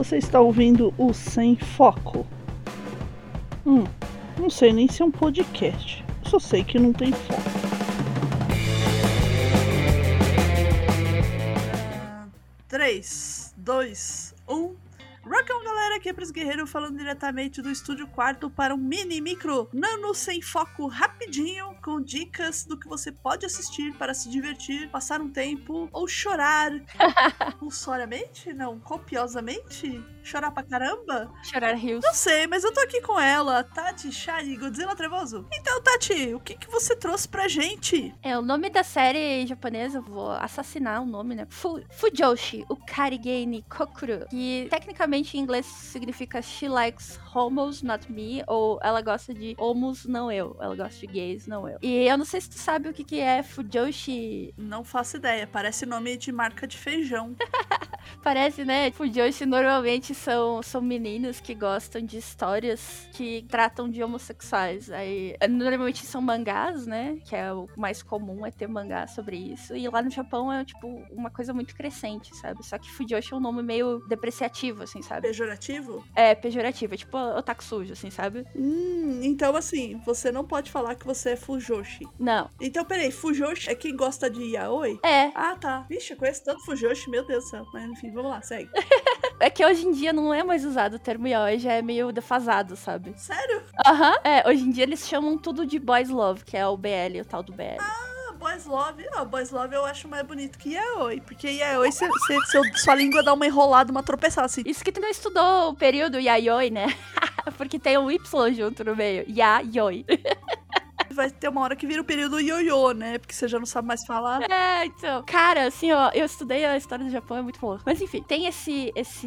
Você está ouvindo o Sem Foco. Hum, não sei nem se é um podcast. Só sei que não tem foco. Três, dois, um. Rockão, galera, aqui é Pris Guerreiro falando diretamente do estúdio quarto para um mini micro nano sem foco rapidinho, com dicas do que você pode assistir para se divertir, passar um tempo ou chorar compulsoriamente, não, copiosamente, chorar pra caramba. Chorar rios. Não sei, mas eu tô aqui com ela, Tati Shari Godzilla Trevoso. Então, Tati, o que que você trouxe pra gente? É, o nome da série japonesa, vou assassinar o nome, né? Fu Fujoshi, o Karigane Kokuru, que tecnicamente em inglês significa She likes homos, not me, ou ela gosta de homos, não eu. Ela gosta de gays, não eu. E eu não sei se tu sabe o que que é Fujoshi. Não faço ideia, parece nome de marca de feijão. Parece, né? Fujoshi normalmente são, são meninos que gostam de histórias que tratam de homossexuais. Aí, normalmente são mangás, né? Que é o mais comum, é ter mangá sobre isso. E lá no Japão é, tipo, uma coisa muito crescente, sabe? Só que Fujoshi é um nome meio depreciativo, assim, sabe? Pejorativo? É, pejorativo. É tipo otaku sujo, assim, sabe? Hum, então assim, você não pode falar que você é Fujoshi. Não. Então, peraí, Fujoshi é quem gosta de yaoi? É. Ah, tá. Vixe, eu conheço tanto Fujoshi, meu Deus do céu. Mas enfim, vamos lá, segue. É que hoje em dia não é mais usado o termo yaoi, já é meio defasado, sabe? Sério? Aham. É, hoje em dia eles chamam tudo de boys love, que é o BL, o tal do BL. Ah, Boys Love. Ah, Boys Love eu acho mais bonito que Yaoi. Porque Yaoi, cê, cê, seu, sua língua dá uma enrolada, uma tropeçada assim. Isso que tu não estudou o período yayoi, né? Porque tem um Y junto no meio. Yayoi. Vai ter uma hora que vira o período ioiô, né? Porque você já não sabe mais falar. É, então. Cara, assim, ó, eu estudei a história do Japão, é muito bom. Mas enfim, tem esse. esse.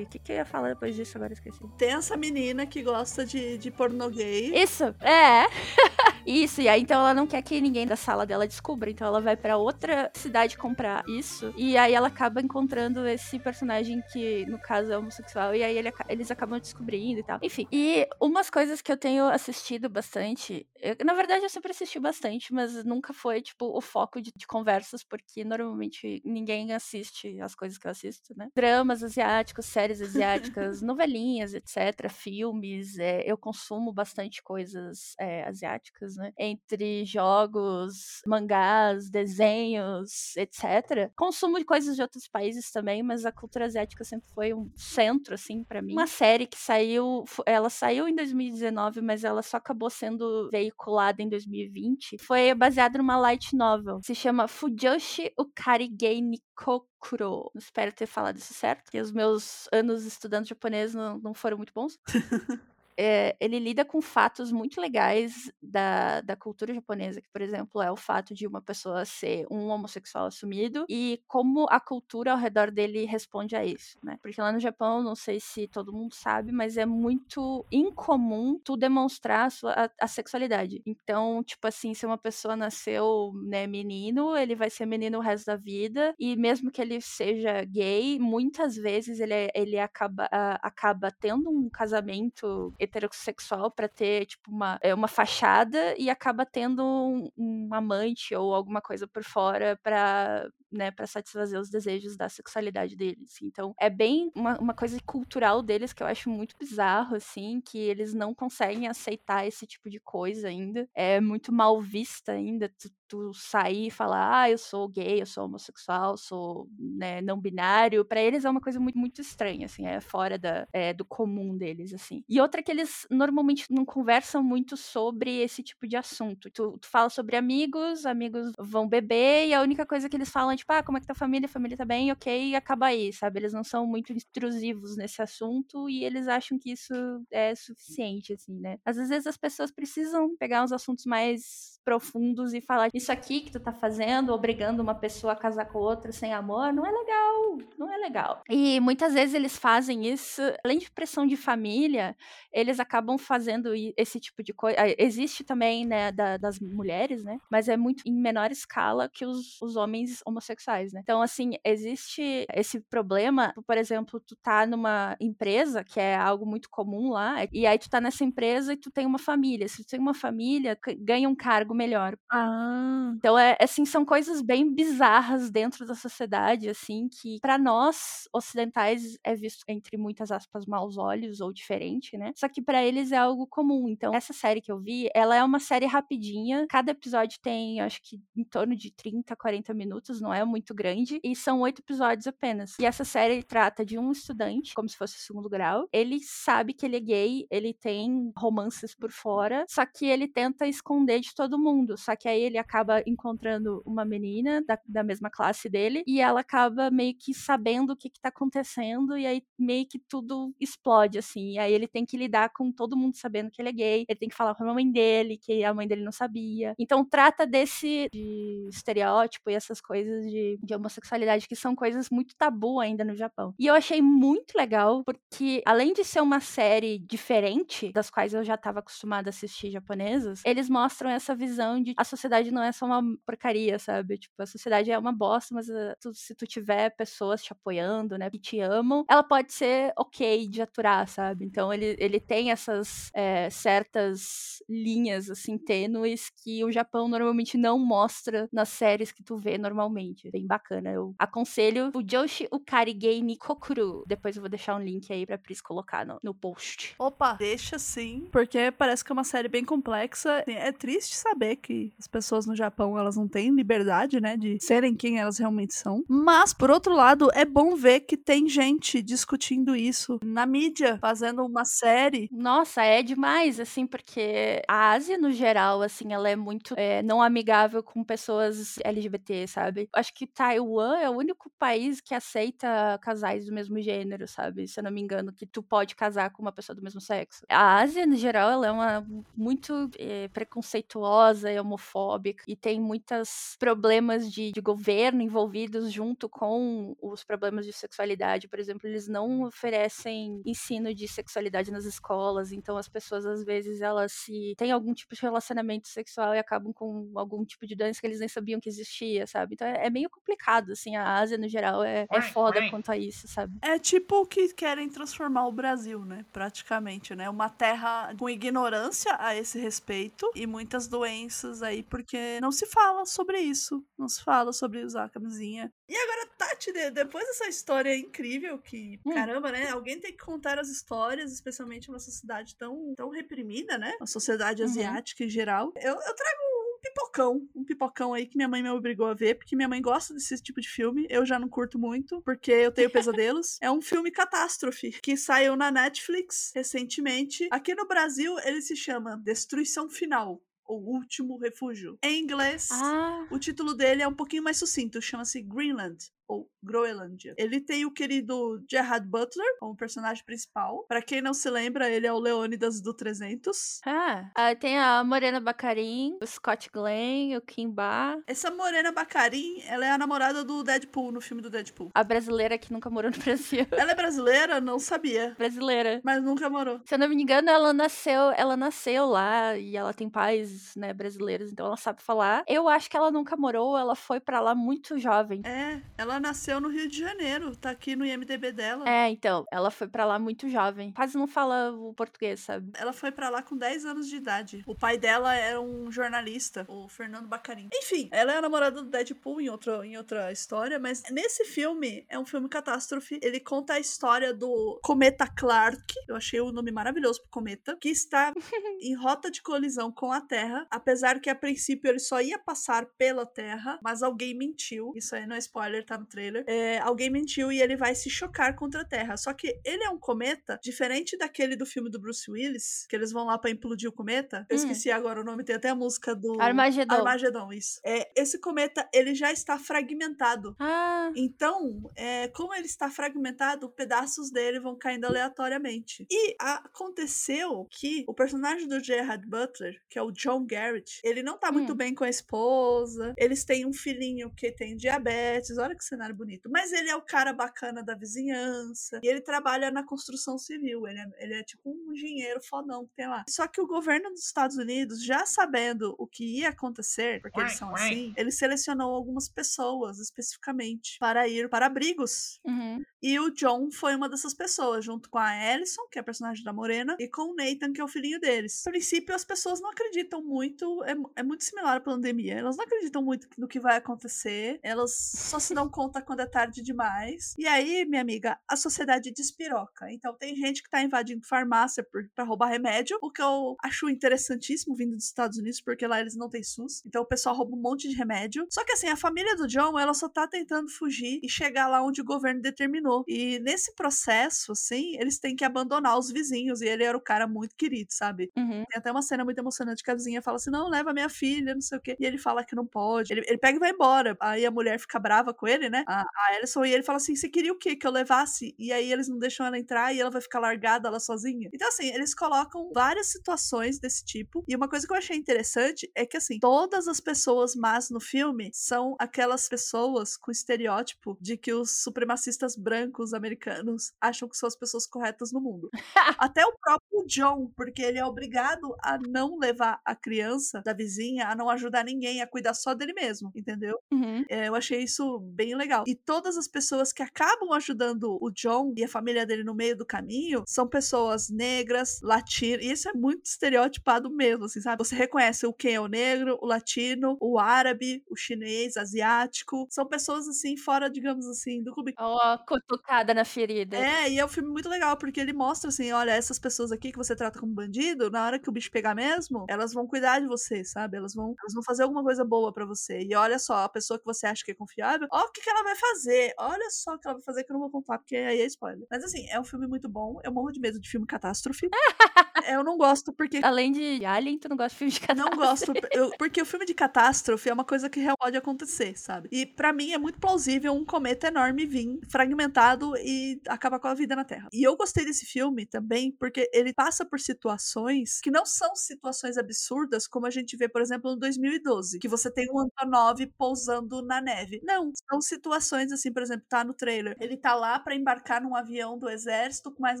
O que, que eu ia falar depois disso? Agora eu esqueci. Tem essa menina que gosta de, de pornô gay. Isso, é. isso, e aí então ela não quer que ninguém da sala dela descubra, então ela vai para outra cidade comprar isso, e aí ela acaba encontrando esse personagem que, no caso, é homossexual, e aí ele, eles acabam descobrindo e tal. Enfim, e umas coisas que eu tenho assistido bastante, eu, na verdade eu sempre assisti bastante, mas nunca foi, tipo, o foco de, de conversas, porque normalmente ninguém assiste as coisas que eu assisto, né? Dramas asiáticos, séries asiáticas, novelinhas, etc., filmes, é, eu consumo bastante coisas é, asiáticas, né? Entre jogos, mangás, desenhos, etc. Consumo de coisas de outros países também, mas a cultura asiática sempre foi um centro, assim, para mim. Uma série que saiu, ela saiu em 2019, mas ela só acabou sendo veiculada em 2020. Foi baseada numa light novel. Se chama Fujoshi Ukarigei Nikokuro. Espero ter falado isso certo, porque os meus anos estudando japonês não, não foram muito bons. é, ele lida com fatos muito legais da, da cultura japonesa, que, por exemplo, é o fato de uma pessoa ser um homossexual assumido e como a cultura ao redor dele responde a isso, né? Porque lá no Japão, não sei se todo mundo sabe, mas é muito incomum tu demonstrar a, sua, a, a sexualidade. Então, tipo assim, se uma pessoa nasceu, né, menino, ele vai ser menino o resto da vida, e mesmo que ele seja gay, muitas vezes ele, ele acaba, uh, acaba tendo um casamento heterossexual para ter, tipo, uma, é, uma fachada e acaba tendo um, um amante ou alguma coisa por fora para né, para satisfazer os desejos da sexualidade deles. Então, é bem uma, uma coisa cultural deles que eu acho muito bizarro, assim, que eles não conseguem aceitar esse tipo de coisa ainda. É muito mal vista ainda tu, tu sair e falar, ah, eu sou gay, eu sou homossexual, sou né, não binário. Para eles é uma coisa muito, muito estranha, assim, é fora da, é, do comum deles, assim. E outra que eles normalmente não conversam muito sobre esse tipo de assunto. Tu, tu fala sobre amigos, amigos vão beber e a única coisa que eles falam é tipo, ah, como é que tá a família? A família tá bem, ok, e acaba aí, sabe? Eles não são muito intrusivos nesse assunto e eles acham que isso é suficiente, assim, né? Às vezes as pessoas precisam pegar uns assuntos mais profundos e falar isso aqui que tu tá fazendo, obrigando uma pessoa a casar com outra sem amor, não é legal, não é legal. E muitas vezes eles fazem isso, além de pressão de família, eles acabam fazendo esse tipo de coisa. Existe também, né, da, das mulheres, né? Mas é muito em menor escala que os, os homens homossexuais, né? Então, assim, existe esse problema, por exemplo, tu tá numa empresa, que é algo muito comum lá, e aí tu tá nessa empresa e tu tem uma família. Se tu tem uma família, ganha um cargo melhor. Ah. Então, é, assim, são coisas bem bizarras dentro da sociedade, assim, que para nós ocidentais é visto entre muitas aspas maus olhos ou diferente, né? Só que para eles é algo comum. Então, essa série que eu vi, ela é uma série rapidinha. Cada episódio tem, acho que em torno de 30, 40 minutos, não é muito grande, e são oito episódios apenas. E essa série trata de um estudante, como se fosse segundo grau. Ele sabe que ele é gay, ele tem romances por fora, só que ele tenta esconder de todo mundo. Só que aí ele acaba encontrando uma menina da, da mesma classe dele e ela acaba meio que sabendo o que, que tá acontecendo e aí meio que tudo explode, assim. E aí ele tem que lidar com todo mundo sabendo que ele é gay, ele tem que falar com a mãe dele, que a mãe dele não sabia. Então trata desse de estereótipo e essas coisas de, de homossexualidade que são coisas muito tabu ainda no Japão. E eu achei muito legal porque além de ser uma série diferente das quais eu já estava acostumada a assistir japonesas, eles mostram essa visão de a sociedade não é só uma porcaria, sabe? Tipo, a sociedade é uma bosta, mas uh, tu, se tu tiver pessoas te apoiando, né, que te amam, ela pode ser ok de aturar, sabe? Então ele, ele tem essas é, certas linhas, assim, tênues que o Japão normalmente não mostra nas séries que tu vê normalmente. Bem bacana. Eu aconselho o Joshi Ukari Game Kokuru. Depois eu vou deixar um link aí pra Pris colocar no, no post. Opa, deixa sim, porque parece que é uma série bem complexa. É triste saber que as pessoas no Japão, elas não têm liberdade, né, de serem quem elas realmente são. Mas, por outro lado, é bom ver que tem gente discutindo isso na mídia, fazendo uma série. Nossa, é demais, assim, porque a Ásia, no geral, assim, ela é muito é, não amigável com pessoas LGBT, sabe? Acho que Taiwan é o único país que aceita casais do mesmo gênero, sabe? Se eu não me engano, que tu pode casar com uma pessoa do mesmo sexo. A Ásia, no geral, ela é uma muito é, preconceituosa e homofóbica e tem muitos problemas de, de governo envolvidos junto com os problemas de sexualidade. Por exemplo, eles não oferecem ensino de sexualidade nas escolas, então as pessoas às vezes elas se têm algum tipo de relacionamento sexual e acabam com algum tipo de doença que eles nem sabiam que existia, sabe? Então é, é meio complicado, assim, a Ásia no geral é, é foda quanto a isso, sabe? É tipo o que querem transformar o Brasil, né? Praticamente, né? Uma terra com ignorância a esse respeito e muitas doenças aí, porque não se fala sobre isso, não se fala sobre usar a camisinha. E agora, Tati, depois dessa história incrível que, hum. caramba, né? Alguém tem que contar as histórias, especialmente numa sociedade tão, tão reprimida, né? A sociedade uhum. asiática em geral. Eu, eu trago um pipocão, um pipocão aí que minha mãe me obrigou a ver, porque minha mãe gosta desse tipo de filme. Eu já não curto muito, porque eu tenho pesadelos. é um filme catástrofe que saiu na Netflix recentemente. Aqui no Brasil, ele se chama Destruição Final. O Último Refúgio. Em inglês, ah. o título dele é um pouquinho mais sucinto, chama-se Greenland ou Groenlândia. Ele tem o querido Gerard Butler como personagem principal. Para quem não se lembra, ele é o Leônidas do 300. Ah, ah tem a Morena Bacarin, o Scott Glenn, o Kimba. Essa Morena Bacarin, ela é a namorada do Deadpool no filme do Deadpool. A brasileira que nunca morou no Brasil. Ela é brasileira? Não sabia. Brasileira. Mas nunca morou. Se eu não me engano, ela nasceu, ela nasceu lá e ela tem pais, né, brasileiros, então ela sabe falar. Eu acho que ela nunca morou, ela foi para lá muito jovem. É, ela ela nasceu no Rio de Janeiro, tá aqui no IMDB dela. É, então, ela foi para lá muito jovem. Quase não fala o português, sabe? Ela foi para lá com 10 anos de idade. O pai dela era um jornalista, o Fernando Bacarin. Enfim, ela é a namorada do Deadpool em, outro, em outra história, mas nesse filme, é um filme catástrofe. Ele conta a história do Cometa Clark. Eu achei o nome maravilhoso pro cometa, que está em rota de colisão com a Terra, apesar que a princípio ele só ia passar pela Terra, mas alguém mentiu. Isso aí não é spoiler, tá no trailer, é, alguém mentiu e ele vai se chocar contra a Terra. Só que ele é um cometa, diferente daquele do filme do Bruce Willis, que eles vão lá para implodir o cometa. Eu hum. esqueci agora o nome, tem até a música do Armagedon. Armagedon, isso. É, esse cometa, ele já está fragmentado. Ah. Então, é, como ele está fragmentado, pedaços dele vão caindo aleatoriamente. E aconteceu que o personagem do Gerard Butler, que é o John Garrett, ele não tá hum. muito bem com a esposa. Eles têm um filhinho que tem diabetes. Olha que cenário bonito. Mas ele é o cara bacana da vizinhança. E ele trabalha na construção civil. Ele é, ele é tipo um engenheiro fodão que tem lá. Só que o governo dos Estados Unidos, já sabendo o que ia acontecer, porque eles são assim, ele selecionou algumas pessoas especificamente para ir para abrigos. Uhum. E o John foi uma dessas pessoas, junto com a Alison, que é a personagem da Morena, e com o Nathan, que é o filhinho deles. No princípio, as pessoas não acreditam muito, é, é muito similar à pandemia. Elas não acreditam muito no que vai acontecer, elas só se dão conta quando é tarde demais. E aí, minha amiga, a sociedade despiroca. Então, tem gente que tá invadindo farmácia para roubar remédio, o que eu acho interessantíssimo vindo dos Estados Unidos, porque lá eles não têm SUS. Então, o pessoal rouba um monte de remédio. Só que, assim, a família do John, ela só tá tentando fugir e chegar lá onde o governo determinou. E nesse processo, assim, eles têm que abandonar os vizinhos. E ele era o cara muito querido, sabe? Uhum. Tem até uma cena muito emocionante que a vizinha fala assim: não, leva minha filha, não sei o quê. E ele fala que não pode. Ele, ele pega e vai embora. Aí a mulher fica brava com ele, né? A, a Alison, e ele fala assim: você queria o quê? Que eu levasse? E aí eles não deixam ela entrar e ela vai ficar largada lá sozinha. Então, assim, eles colocam várias situações desse tipo. E uma coisa que eu achei interessante é que, assim, todas as pessoas más no filme são aquelas pessoas com estereótipo de que os supremacistas brancos americanos acham que são as pessoas corretas no mundo. Até o próprio John, porque ele é obrigado a não levar a criança da vizinha, a não ajudar ninguém, a cuidar só dele mesmo, entendeu? Uhum. É, eu achei isso bem legal. E todas as pessoas que acabam ajudando o John e a família dele no meio do caminho são pessoas negras, latinas, e isso é muito estereotipado mesmo, assim, sabe? Você reconhece o quem é o negro, o latino, o árabe, o chinês, asiático. São pessoas, assim, fora, digamos assim, do clube. Ó, a cutucada na ferida. É, e é um filme muito legal, porque ele mostra assim: olha, essas pessoas aqui que você trata como bandido, na hora que o bicho pegar mesmo, elas vão cuidar de você, sabe? Elas vão, elas vão fazer alguma coisa boa para você. E olha só, a pessoa que você acha que é confiável, ó, o que, que ela vai fazer? Olha só o que ela vai fazer que eu não vou contar, porque aí é spoiler. Mas assim, é um filme muito bom. Eu morro de medo de filme catástrofe. eu não gosto porque. Além de Alien, tu não gosta de filme de catástrofe. Não gosto, eu- porque o filme de catástrofe é uma coisa que realmente pode acontecer, sabe? E pra mim é muito plausível um cometa enorme vir fragmentado e acabar com a vida na Terra. E eu gostei desse filme também porque ele passa por situações que não são situações absurdas, como a gente vê, por exemplo, no 2012, que você tem um Antonov pousando na neve. Não, são situações assim, por exemplo, tá no trailer. Ele tá lá pra embarcar num avião do exército com mais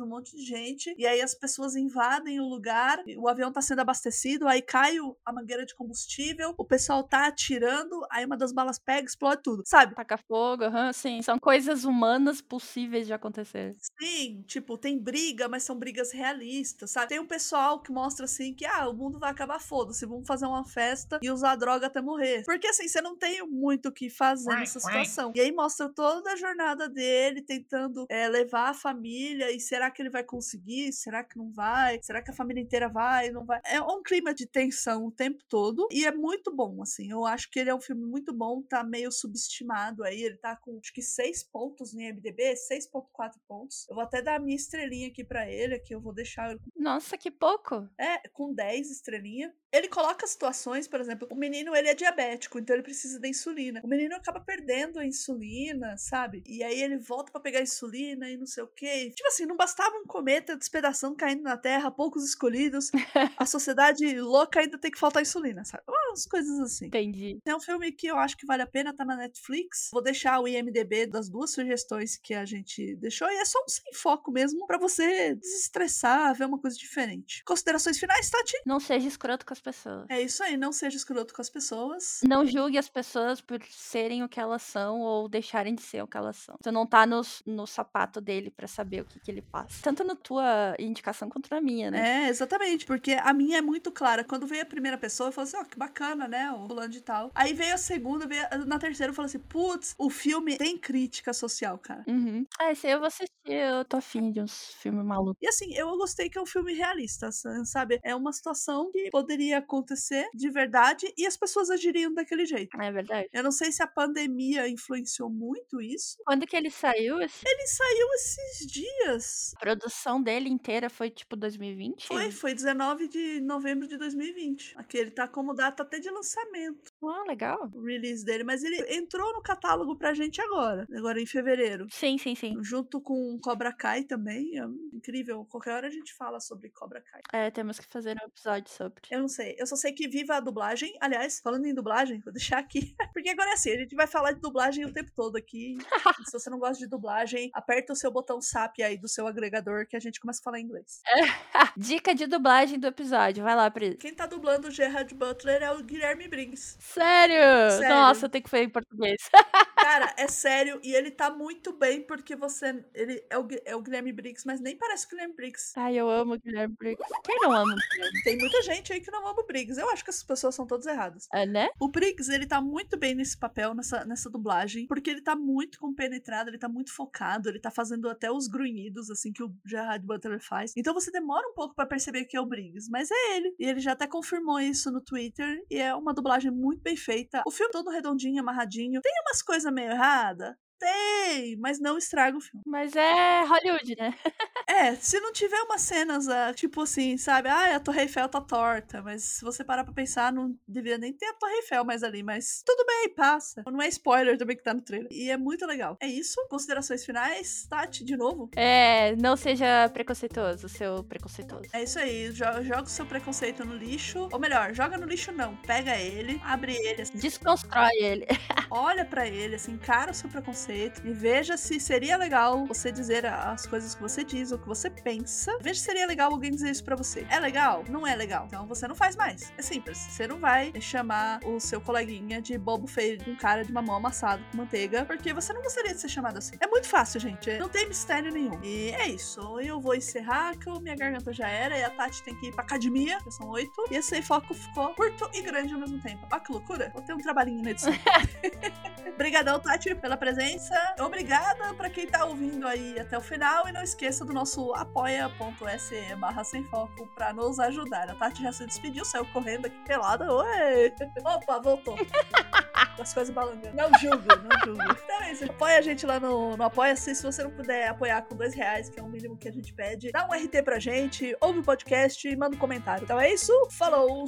um monte de gente, e aí as pessoas invadem o lugar, e o avião tá sendo abastecido, aí cai o- a mangueira de combustível, o pessoal tá atirando, aí uma das balas pega, explode tudo, sabe? Taca fogo, aham, sim. São coisas humanas possíveis de acontecer. Sim, tipo, tem briga, mas são brigas realistas, sabe? Tem um pessoal que mostra assim que, ah, o mundo vai acabar, foda-se, vamos fazer uma festa e usar droga até morrer. Porque assim, você não tem muito o que fazer nessa situação. E aí mostra toda a jornada dele tentando é, levar a família e será que ele vai conseguir? Será que não vai? Será que a família inteira vai? Não vai? É um clima de tensão o tempo todo e é muito bom, assim. Eu acho que ele é um filme muito bom, tá meio subestimado aí. Ele tá com acho que seis pontos no IMDb, 6.4 pontos. Eu vou até dar a minha estrelinha aqui pra ele, aqui eu vou deixar ele Nossa, que pouco. é, com 10 estrelinha. Ele coloca situações, por exemplo, o menino ele é diabético, então ele precisa da insulina. O menino acaba perdendo a insulina, sabe? E aí ele volta pra pegar a insulina e não sei o quê. Tipo assim, não bastava um cometa despedaçando caindo na Terra, poucos escolhidos. A sociedade louca ainda tem que faltar insulina, sabe? Umas coisas assim. Entendi. É um filme que eu acho que vale a pena, tá na Netflix. Vou deixar o IMDB das duas sugestões que a gente deixou. E é só um sem foco mesmo, pra você desestressar, ver uma coisa diferente. Considerações finais, Tati? Não seja escroto com as pessoas. É isso aí, não seja escroto com as pessoas. Não julgue as pessoas por serem o que elas são ou deixarem de ser o que elas são. Tu não tá nos- no, sapato dele pra saber o que, que ele passa. Tanto na tua indicação quanto na minha, né? É, exatamente, porque a minha é muito clara. Quando veio a primeira pessoa, eu falei assim, ó, que bacana, né, o fulano de tal. Aí veio a segunda, veio a- na terceira, eu falei assim, putz, o filme tem crítica social, cara. Uhum. Ah, esse aí eu vou assistir. Eu tô afim de uns filmes malucos. E assim, eu gostei que é um filme realista, sa- sabe? É uma situação que poderia acontecer de verdade e as pessoas agiriam daquele jeito. É verdade. Eu não sei se a pandemia influenciou muito isso. Quando que ele saiu? Esse- Ele saiu esses dias. A produção dele inteira foi tipo 2020? Foi, foi 19 de novembro de 2020. Aqui ele tá como data até de lançamento. Ah, legal. O release dele, mas ele entrou no catálogo pra gente agora, agora em fevereiro. Sim, sim, sim. Junto com Cobra Kai também. É incrível. Qualquer hora a gente fala sobre Cobra Kai. É, temos que fazer um episódio sobre. Eu não sei. Eu só sei que viva a dublagem. Aliás, falando em dublagem, vou deixar aqui. Porque agora é assim, a gente vai falar de dublagem o tempo todo aqui. se você não gosta de dublagem, aperta o seu botão SAP aí do seu agregador que a gente começa a falar inglês. Dica de dublagem do episódio. Vai lá, Pris. Quem tá dublando o Gerard Butler é o Guilherme Briggs. Sério? Sério. Nossa, eu tenho que fazer em português. Cara, é sério. E ele tá muito bem porque você. Ele é o, é o Guilherme Briggs, mas nem parece o Guilherme Briggs. Ai, eu amo o Guilherme Briggs. Quem não ama o Guilherme? Tem muita gente aí que não ama o Briggs. Eu acho que essas pessoas são todas erradas. É, né? O Briggs, ele tá muito bem nesse papel, nessa, nessa dublagem, porque ele tá muito compenetrado, ele tá muito focado, ele tá fazendo até os grunhidos, assim, que o Gerard Butler faz. Então você demora um pouco pra perceber que é o Briggs, mas é ele. E ele já até confirmou isso no Twitter, e é uma dublagem muito bem feita. O filme todo redondinho, amarradinho. Tem umas coisas meio erradas? Tem, mas não estraga o filme. Mas é Hollywood, né? É, se não tiver umas cenas, ah, tipo assim, sabe? Ah, a Torre Eiffel tá torta, mas se você parar pra pensar, não devia nem ter a Torre Eiffel mais ali, mas tudo bem, passa. Não é spoiler também que tá no trailer. E é muito legal. É isso? Considerações finais? Tati, de novo? É, não seja preconceituoso, seu preconceituoso. É isso aí, jo- joga o seu preconceito no lixo. Ou melhor, joga no lixo não. Pega ele, abre ele, assim, Desconstrói ele. olha pra ele, assim, encara o seu preconceito e veja se seria legal você dizer as coisas que você diz ou que você pensa. Veja se seria legal alguém dizer isso pra você. É legal? Não é legal. Então você não faz mais. É simples. Você não vai chamar o seu coleguinha de bobo feio, um cara de mamão amassado com manteiga, porque você não gostaria de ser chamado assim. É muito fácil, gente. Não tem mistério nenhum. E é isso. Eu vou encerrar, que minha garganta já era, e a Tati tem que ir pra academia, que são oito. E esse foco ficou curto e grande ao mesmo tempo. Olha que loucura. Vou ter um trabalhinho na edição. Obrigadão, Tati, pela presença. Obrigada pra quem tá ouvindo aí até o final. E não esqueça do nosso apoia.se barra sem foco pra nos ajudar. A Tati já se despediu, saiu correndo aqui pelada. Oi! Opa, voltou. As coisas balangando. Não julgo, não julgo. Então é isso. Apoia a gente lá no, no Apoia-se. Se você não puder apoiar com dois reais, que é o mínimo que a gente pede, dá um RT pra gente, ouve o podcast e manda um comentário. Então é isso. Falou!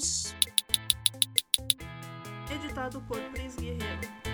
Editado por Pris Guerreiro.